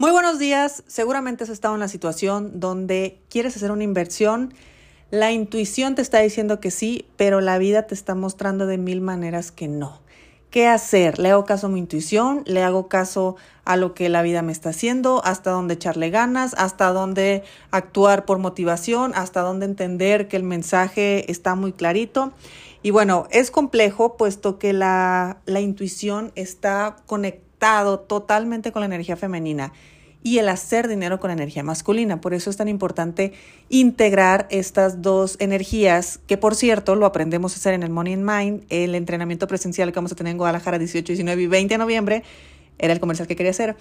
Muy buenos días. Seguramente has estado en la situación donde quieres hacer una inversión, la intuición te está diciendo que sí, pero la vida te está mostrando de mil maneras que no. ¿Qué hacer? ¿Le hago caso a mi intuición? ¿Le hago caso a lo que la vida me está haciendo? ¿Hasta dónde echarle ganas? ¿Hasta dónde actuar por motivación? ¿Hasta dónde entender que el mensaje está muy clarito? Y bueno, es complejo puesto que la, la intuición está totalmente con la energía femenina y el hacer dinero con energía masculina. Por eso es tan importante integrar estas dos energías, que por cierto lo aprendemos a hacer en el Money in Mind, el entrenamiento presencial que vamos a tener en Guadalajara 18, 19 y 20 de noviembre, era el comercial que quería hacer.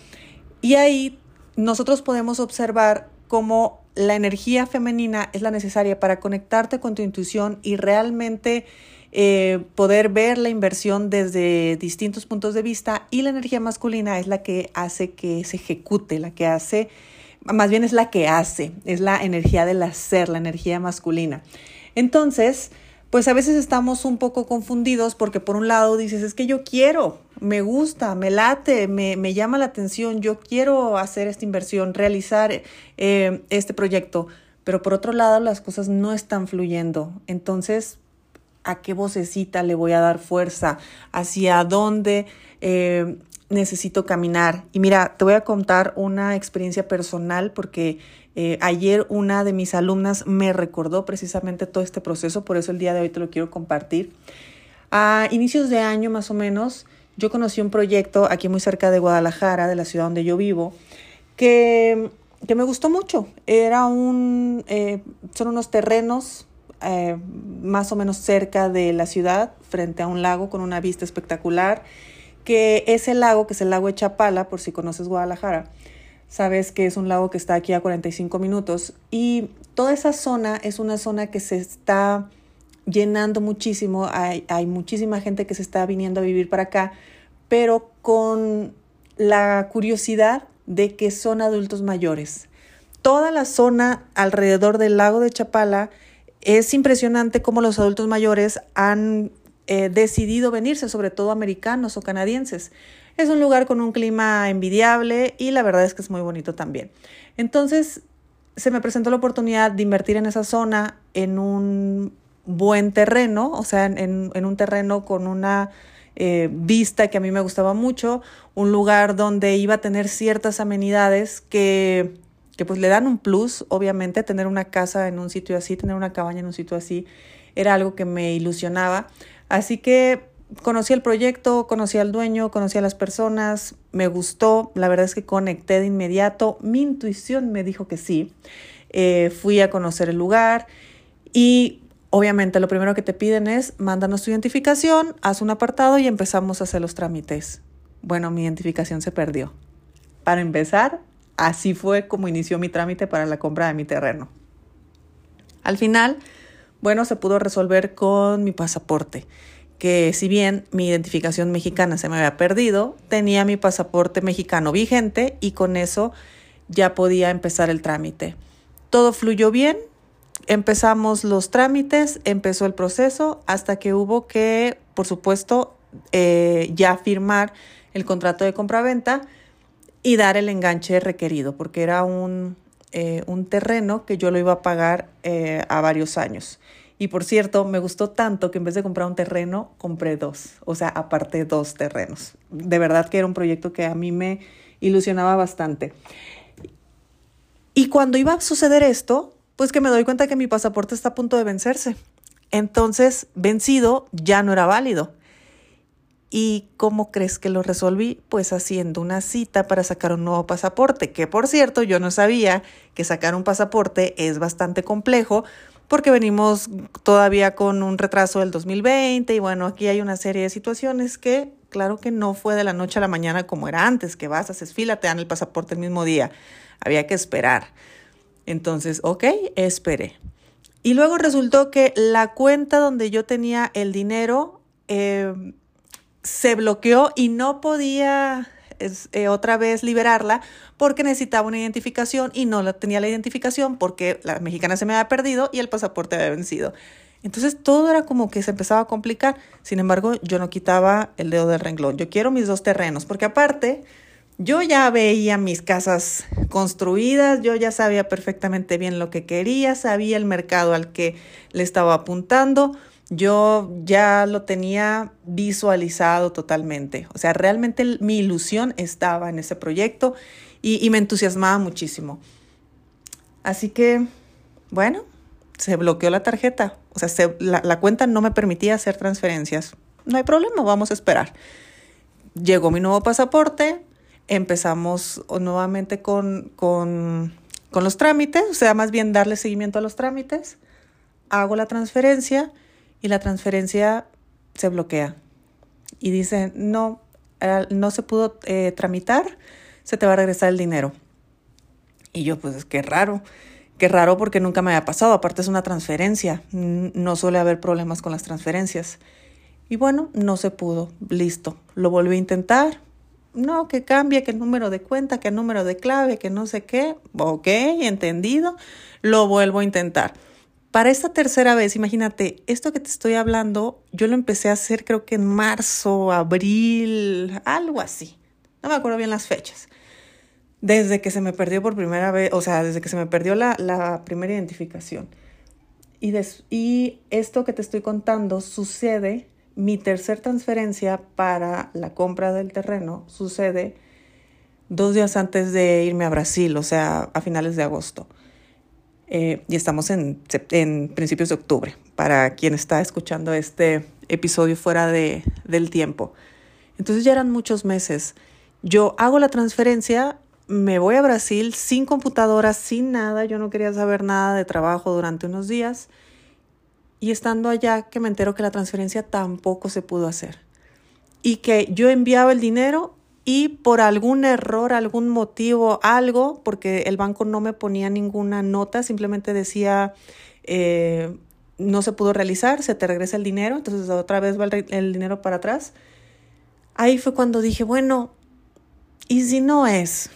Y ahí nosotros podemos observar cómo la energía femenina es la necesaria para conectarte con tu intuición y realmente eh, poder ver la inversión desde distintos puntos de vista y la energía masculina es la que hace que se ejecute, la que hace, más bien es la que hace, es la energía del hacer, la energía masculina. Entonces, pues a veces estamos un poco confundidos porque por un lado dices, es que yo quiero, me gusta, me late, me, me llama la atención, yo quiero hacer esta inversión, realizar eh, este proyecto, pero por otro lado las cosas no están fluyendo. Entonces, a qué vocecita le voy a dar fuerza, hacia dónde eh, necesito caminar. Y mira, te voy a contar una experiencia personal porque eh, ayer una de mis alumnas me recordó precisamente todo este proceso, por eso el día de hoy te lo quiero compartir. A inicios de año más o menos, yo conocí un proyecto aquí muy cerca de Guadalajara, de la ciudad donde yo vivo, que, que me gustó mucho. Era un, eh, son unos terrenos eh, más o menos cerca de la ciudad, frente a un lago con una vista espectacular, que ese lago, que es el lago de Chapala, por si conoces Guadalajara, sabes que es un lago que está aquí a 45 minutos y toda esa zona es una zona que se está llenando muchísimo, hay, hay muchísima gente que se está viniendo a vivir para acá, pero con la curiosidad de que son adultos mayores. Toda la zona alrededor del lago de Chapala es impresionante cómo los adultos mayores han eh, decidido venirse, sobre todo americanos o canadienses. Es un lugar con un clima envidiable y la verdad es que es muy bonito también. Entonces, se me presentó la oportunidad de invertir en esa zona en un buen terreno, o sea, en, un terreno con una eh, vista que a mí me gustaba mucho, un lugar donde iba a tener ciertas amenidades que que pues le dan un plus, obviamente, tener una casa en un sitio así, tener una cabaña en un sitio así, era algo que me ilusionaba. Así que conocí el proyecto, conocí al dueño, conocí a las personas, me gustó, la verdad es que conecté de inmediato, mi intuición me dijo que sí, eh, fui a conocer el lugar y obviamente lo primero que te piden es mándanos tu identificación, haz un apartado y empezamos a hacer los trámites. Bueno, mi identificación se perdió. Para empezar, Así fue como inició mi trámite para la compra de mi terreno. Al final, bueno, se pudo resolver con mi pasaporte, que si bien mi identificación mexicana se me había perdido, tenía mi pasaporte mexicano vigente y con eso ya podía empezar el trámite. Todo fluyó bien, empezamos los trámites, empezó el proceso hasta que hubo que, por supuesto, eh, ya firmar el contrato de compraventa y dar el enganche requerido, porque era un, eh, un terreno que yo lo iba a pagar eh, a varios años. Y por cierto, me gustó tanto que en vez de comprar un terreno, compré dos, o sea, aparte dos terrenos. De verdad que era un proyecto que a mí me ilusionaba bastante. Y cuando iba a suceder esto, pues que me doy cuenta que mi pasaporte está a punto de vencerse. Entonces, vencido ya no era válido. ¿Y cómo crees que lo resolví? Pues haciendo una cita para sacar un nuevo pasaporte, que por cierto yo no sabía que sacar un pasaporte es bastante complejo porque venimos todavía con un retraso del 2020 y bueno, aquí hay una serie de situaciones que claro que no fue de la noche a la mañana como era antes, que vas, haces fila, te dan el pasaporte el mismo día, había que esperar. Entonces, ok, esperé. Y luego resultó que la cuenta donde yo tenía el dinero... Eh, se bloqueó y no podía eh, otra vez liberarla porque necesitaba una identificación y no tenía la identificación porque la mexicana se me había perdido y el pasaporte había vencido. Entonces todo era como que se empezaba a complicar. Sin embargo, yo no quitaba el dedo del renglón. Yo quiero mis dos terrenos porque aparte Yo ya veía mis casas construidas, yo ya sabía perfectamente bien lo que quería, sabía el mercado al que le estaba apuntando, yo ya lo tenía visualizado totalmente. O sea, realmente mi ilusión estaba en ese proyecto y, me entusiasmaba muchísimo. Así que, bueno, se bloqueó la tarjeta. O sea, la cuenta no me permitía hacer transferencias. No hay problema, vamos a esperar. Llegó mi nuevo pasaporte, empezamos nuevamente con, con, los trámites, o sea, más bien darle seguimiento a los trámites, hago la transferencia y la transferencia se bloquea. Y dice, no, no se pudo eh, tramitar, se te va a regresar el dinero. Y yo, pues, qué raro, qué raro porque nunca me había pasado, aparte es una transferencia, no suele haber problemas con las transferencias. Y bueno, no se pudo, listo, lo volví a intentar, no, que cambie, que número de cuenta, que número de clave, que no sé qué. Ok, entendido. Lo vuelvo a intentar. Para esta tercera vez, imagínate, esto que te estoy hablando, yo lo empecé a hacer creo que en marzo, abril, algo así. No me acuerdo bien las fechas. Desde que se me perdió por primera vez, o sea, desde que se me perdió la, la primera identificación. Y, y esto que te estoy contando sucede mi tercer transferencia para la compra del terreno sucede dos días antes de irme a Brasil, o sea, a finales de agosto. Eh, y estamos en, en, principios de octubre, para quien está escuchando este episodio fuera de, del tiempo. Entonces ya eran muchos meses. Yo hago la transferencia, me voy a Brasil sin computadora, sin nada, yo no quería saber nada de trabajo durante unos días y estando allá que me entero que la transferencia tampoco se pudo hacer. Y que yo enviaba el dinero y por algún error, algún motivo, algo, porque el banco no me ponía ninguna nota, simplemente decía, eh, no se pudo realizar, se te regresa el dinero, entonces otra vez va el, el dinero para atrás. Ahí fue cuando dije, bueno, ¿y si no es?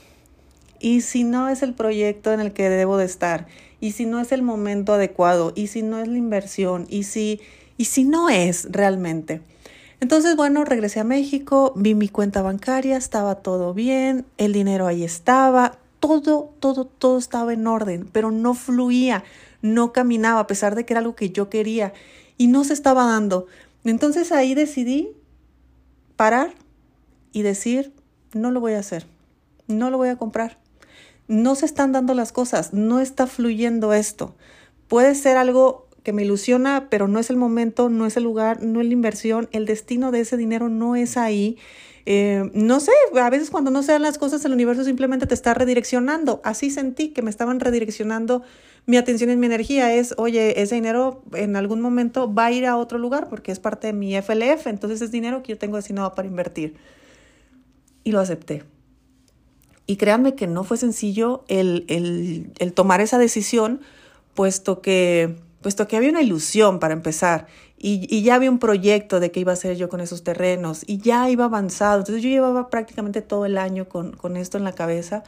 ¿Y si no es el proyecto en el que debo de estar? y si no es el momento adecuado, y si no es la inversión, y si, y si no es realmente. Entonces, bueno, regresé a México, vi mi cuenta bancaria, estaba todo bien, el dinero ahí estaba, todo, todo, todo estaba en orden, pero no fluía, no caminaba, a pesar de que era algo que yo quería y no se estaba dando. Entonces ahí decidí parar y decir, no lo voy a hacer, no lo voy a comprar no se están dando las cosas, no está fluyendo esto. Puede ser algo que me ilusiona, pero no es el momento, no es el lugar, no es la inversión, el destino de ese dinero no es ahí. Eh, no sé, a veces cuando no se dan las cosas, el universo simplemente te está redireccionando. Así sentí que me estaban redireccionando mi atención y mi energía. Es, oye, ese dinero en algún momento va a ir a otro lugar porque es parte de mi FLF, entonces es dinero que yo tengo destinado para invertir. Y lo acepté. Y créanme que no fue sencillo el, el, tomar esa decisión, puesto que, puesto que había una ilusión para empezar y, ya había un proyecto de qué iba a hacer yo con esos terrenos y ya iba avanzado. Entonces yo llevaba prácticamente todo el año con, esto en la cabeza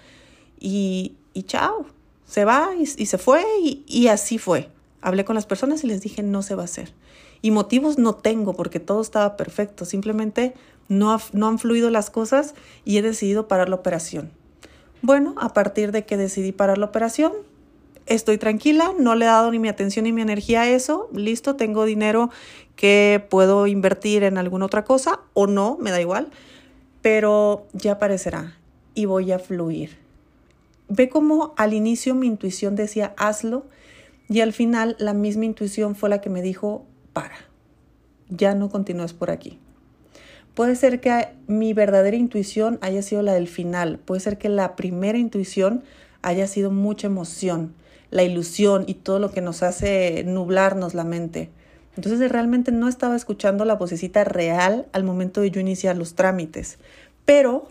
y, chao, se va y, se fue y, y, así fue. Hablé con las personas y les dije no se va a hacer. Y motivos no tengo porque todo estaba perfecto, simplemente no, no han fluido las cosas y he decidido parar la operación. Bueno, a partir de que decidí parar la operación, estoy tranquila, no le he dado ni mi atención ni mi energía a eso, listo, tengo dinero que puedo invertir en alguna otra cosa o no, me da igual, pero ya aparecerá y voy a fluir. Ve cómo al inicio mi intuición decía hazlo y al final la misma intuición fue la que me dijo para, ya no continúes por aquí. Puede ser que mi verdadera intuición haya sido la del final, puede ser que la primera intuición haya sido mucha emoción, la ilusión y todo lo que nos hace nublarnos la mente. Entonces realmente no estaba escuchando la vocecita real al momento de yo iniciar los trámites. Pero,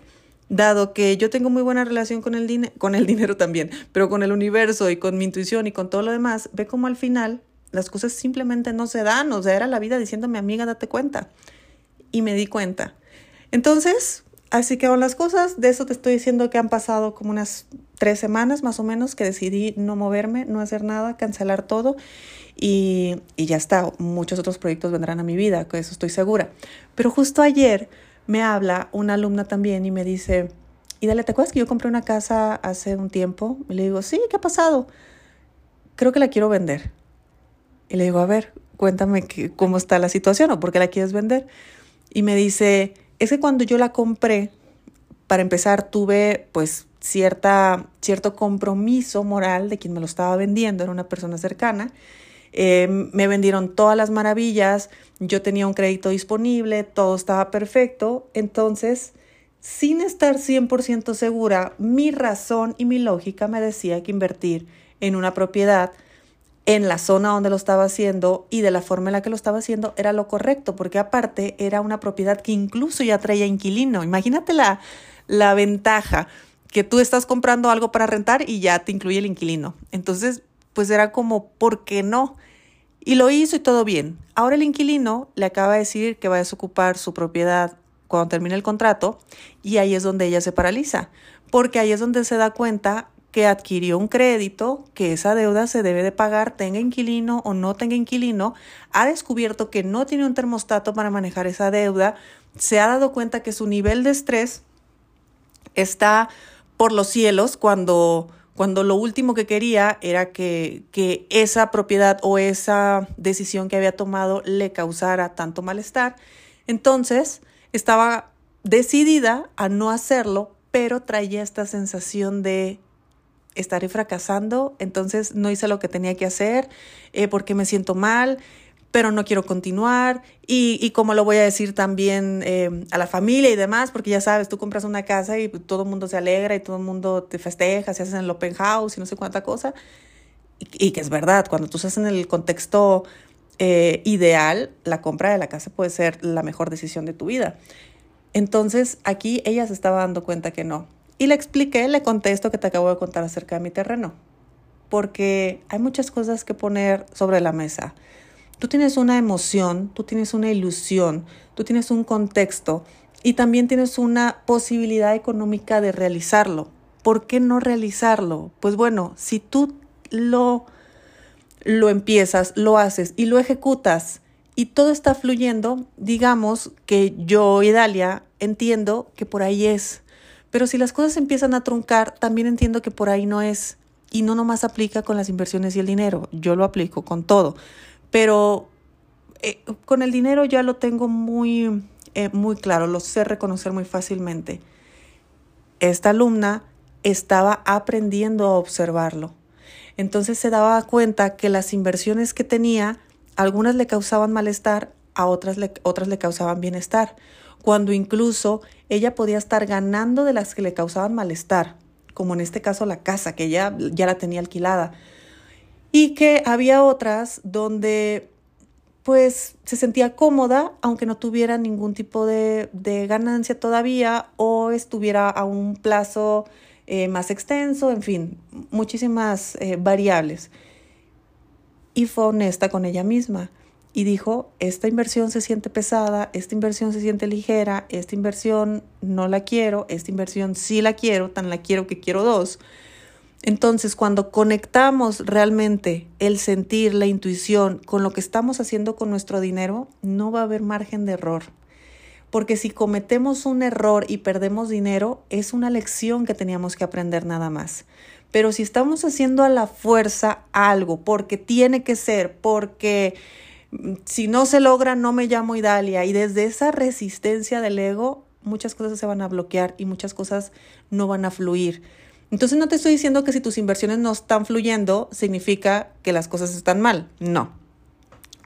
dado que yo tengo muy buena relación con el, con el dinero también, pero con el universo y con mi intuición y con todo lo demás, ve como al final las cosas simplemente no se dan. O sea, era la vida diciéndome, amiga, date cuenta y me di cuenta. Entonces, así que las cosas. De eso te estoy diciendo que han pasado como unas tres semanas más o menos que decidí no moverme, no hacer nada, cancelar todo y, y ya está. Muchos otros proyectos vendrán a mi vida, que eso estoy segura. Pero justo ayer me habla una alumna también y me dice, y dale, ¿te acuerdas que yo compré una casa hace un tiempo? Y le digo, sí, ¿qué ha pasado? Creo que la quiero vender. Y le digo, a ver, cuéntame cómo está la situación o por qué la quieres vender. Y me dice, es que cuando yo la compré, para empezar, tuve pues cierta, cierto compromiso moral de quien me lo estaba vendiendo, era una persona cercana. Eh, me vendieron todas las maravillas, yo tenía un crédito disponible, todo estaba perfecto. Entonces, sin estar 100% segura, mi razón y mi lógica me decía que invertir en una propiedad en la zona donde lo estaba haciendo y de la forma en la que lo estaba haciendo era lo correcto, porque aparte era una propiedad que incluso ya traía inquilino. Imagínate la, la ventaja que tú estás comprando algo para rentar y ya te incluye el inquilino. Entonces, pues era como, ¿por qué no? Y lo hizo y todo bien. Ahora el inquilino le acaba de decir que va a desocupar su propiedad cuando termine el contrato y ahí es donde ella se paraliza, porque ahí es donde se da cuenta que adquirió un crédito, que esa deuda se debe de pagar, tenga inquilino o no tenga inquilino, ha descubierto que no tiene un termostato para manejar esa deuda, se ha dado cuenta que su nivel de estrés está por los cielos cuando, cuando lo último que quería era que, que esa propiedad o esa decisión que había tomado le causara tanto malestar. Entonces, estaba decidida a no hacerlo, pero traía esta sensación de estaré fracasando, entonces no hice lo que tenía que hacer eh, porque me siento mal, pero no quiero continuar y, y como lo voy a decir también eh, a la familia y demás, porque ya sabes, tú compras una casa y todo el mundo se alegra y todo el mundo te festeja, se hace en el open house y no sé cuánta cosa. Y, que es verdad, cuando tú estás en el contexto eh, ideal, la compra de la casa puede ser la mejor decisión de tu vida. Entonces aquí ella se estaba dando cuenta que no. Y le expliqué, le conté esto que te acabo de contar acerca de mi terreno, porque hay muchas cosas que poner sobre la mesa. Tú tienes una emoción, tú tienes una ilusión, tú tienes un contexto y también tienes una posibilidad económica de realizarlo. ¿Por qué no realizarlo? Pues bueno, si tú lo, lo empiezas, lo haces y lo ejecutas y todo está fluyendo, digamos que yo y Dalia entiendo que por ahí es. Pero si las cosas empiezan a truncar, también entiendo que por ahí no es. Y no nomás aplica con las inversiones y el dinero, yo lo aplico con todo pero eh, con el dinero ya lo tengo muy, eh, muy claro, lo sé reconocer muy fácilmente. Esta alumna estaba aprendiendo a observarlo. Entonces se daba cuenta que las inversiones que tenía, algunas le causaban malestar, a otras le, otras le causaban bienestar, cuando incluso ella podía estar ganando de las que le causaban malestar, como en este caso la casa, que ya, ya la tenía alquilada y que había otras donde pues se sentía cómoda aunque no tuviera ningún tipo de, ganancia todavía o estuviera a un plazo eh, más extenso, en fin, muchísimas eh, variables. Y fue honesta con ella misma y dijo, esta inversión se siente pesada, esta inversión se siente ligera, esta inversión no la quiero, esta inversión sí la quiero, tan la quiero que quiero dos. Entonces, cuando conectamos realmente el sentir, la intuición con lo que estamos haciendo con nuestro dinero, no va a haber margen de error. Porque si cometemos un error y perdemos dinero, es una lección que teníamos que aprender nada más. Pero si estamos haciendo a la fuerza algo, porque tiene que ser, porque si no se logra, no me llamo Idalia, y desde esa resistencia del ego, muchas cosas se van a bloquear y muchas cosas no van a fluir. Entonces no te estoy diciendo que si tus inversiones no están fluyendo, significa que las cosas están mal. No.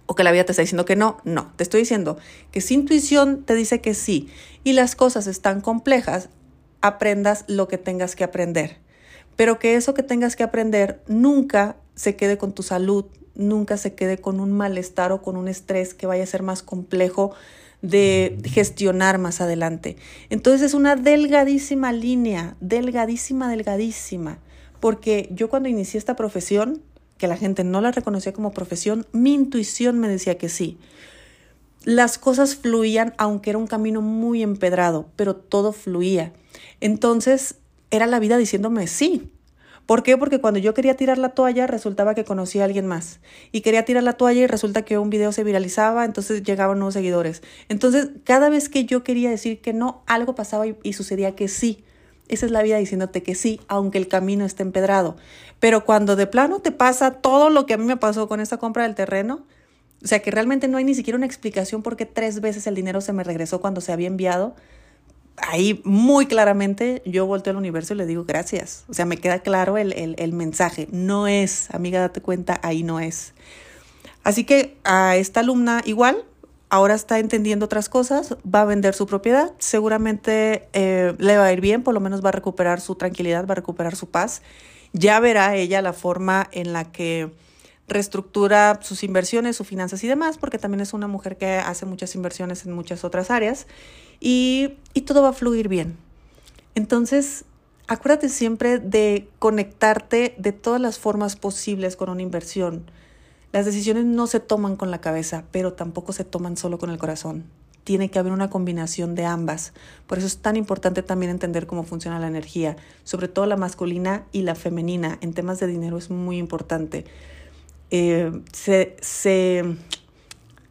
O que la vida te está diciendo que no. No. Te estoy diciendo que si intuición te dice que sí y las cosas están complejas, aprendas lo que tengas que aprender. Pero que eso que tengas que aprender nunca se quede con tu salud, nunca se quede con un malestar o con un estrés que vaya a ser más complejo de gestionar más adelante. Entonces es una delgadísima línea, delgadísima, delgadísima, porque yo cuando inicié esta profesión, que la gente no la reconocía como profesión, mi intuición me decía que sí. Las cosas fluían, aunque era un camino muy empedrado, pero todo fluía. Entonces era la vida diciéndome sí, ¿Por qué? Porque cuando yo quería tirar la toalla resultaba que conocía a alguien más. Y quería tirar la toalla y resulta que un video se viralizaba, entonces llegaban nuevos seguidores. Entonces, cada vez que yo quería decir que no, algo pasaba y, sucedía que sí. Esa es la vida diciéndote que sí, aunque el camino esté empedrado. Pero cuando de plano te pasa todo lo que a mí me pasó con esta compra del terreno, o sea que realmente no hay ni siquiera una explicación por qué tres veces el dinero se me regresó cuando se había enviado, ahí muy claramente yo volteo al universo y le digo gracias. O sea, me queda claro el, el, mensaje. No es, amiga, date cuenta, ahí no es. Así que a esta alumna igual, ahora está entendiendo otras cosas, va a vender su propiedad, seguramente eh, le va a ir bien, por lo menos va a recuperar su tranquilidad, va a recuperar su paz. Ya verá ella la forma en la que reestructura sus inversiones, sus finanzas y demás, porque también es una mujer que hace muchas inversiones en muchas otras áreas y, todo va a fluir bien. Entonces, acuérdate siempre de conectarte de todas las formas posibles con una inversión. Las decisiones no se toman con la cabeza, pero tampoco se toman solo con el corazón. Tiene que haber una combinación de ambas. Por eso es tan importante también entender cómo funciona la energía, sobre todo la masculina y la femenina. En temas de dinero es muy importante. Eh, se, se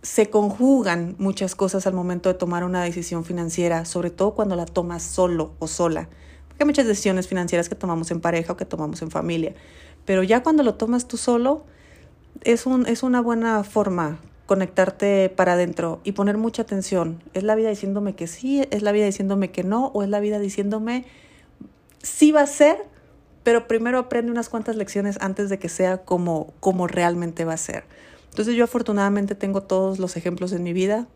se conjugan muchas cosas al momento de tomar una decisión financiera, sobre todo cuando la tomas solo o sola. Porque hay muchas decisiones financieras que tomamos en pareja o que tomamos en familia. Pero ya cuando lo tomas tú solo, es, un, es una buena forma conectarte para adentro y poner mucha atención. ¿Es la vida diciéndome que sí? ¿Es la vida diciéndome que no? ¿O es la vida diciéndome sí va a ser? Pero primero aprende unas cuantas lecciones antes de que sea como, como realmente va a ser. Entonces yo afortunadamente tengo todos los ejemplos en mi vida.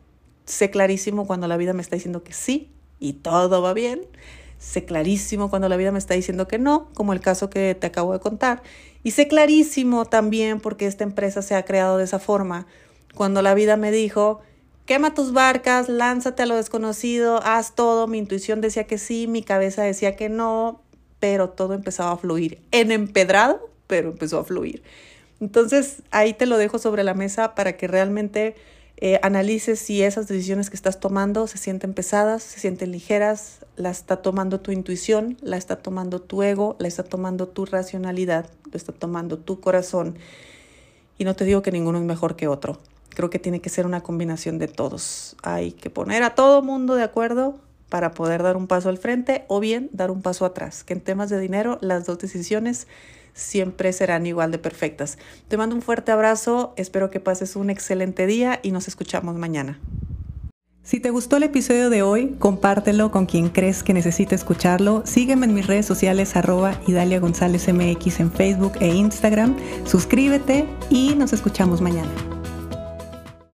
Sé clarísimo cuando la vida me está diciendo que sí y todo va bien. Sé clarísimo cuando la vida me está diciendo que no, como el caso que te acabo de contar. Y sé clarísimo también porque esta empresa se ha creado de esa forma. Cuando la vida me dijo, quema tus barcas, lánzate a lo desconocido, haz todo. Mi intuición decía que sí, mi cabeza decía que no, pero todo empezaba a fluir. En empedrado, pero empezó a fluir. Entonces, ahí te lo dejo sobre la mesa para que realmente eh, analices si esas decisiones que estás tomando se sienten pesadas, se sienten ligeras, la está tomando tu intuición, la está tomando tu ego, la está tomando tu racionalidad, lo está tomando tu corazón. Y no te digo que ninguno es mejor que otro. Creo que tiene que ser una combinación de todos. Hay que poner a todo mundo de acuerdo para poder dar un paso al frente o bien dar un paso atrás. Que en temas de dinero las dos decisiones siempre serán igual de perfectas. Te mando un fuerte abrazo, espero que pases un excelente día y nos escuchamos mañana. Si te gustó el episodio de hoy, compártelo con quien crees que necesite escucharlo. Sígueme en mis redes sociales arroba Idalia González MX en Facebook e Instagram. Suscríbete y nos escuchamos mañana.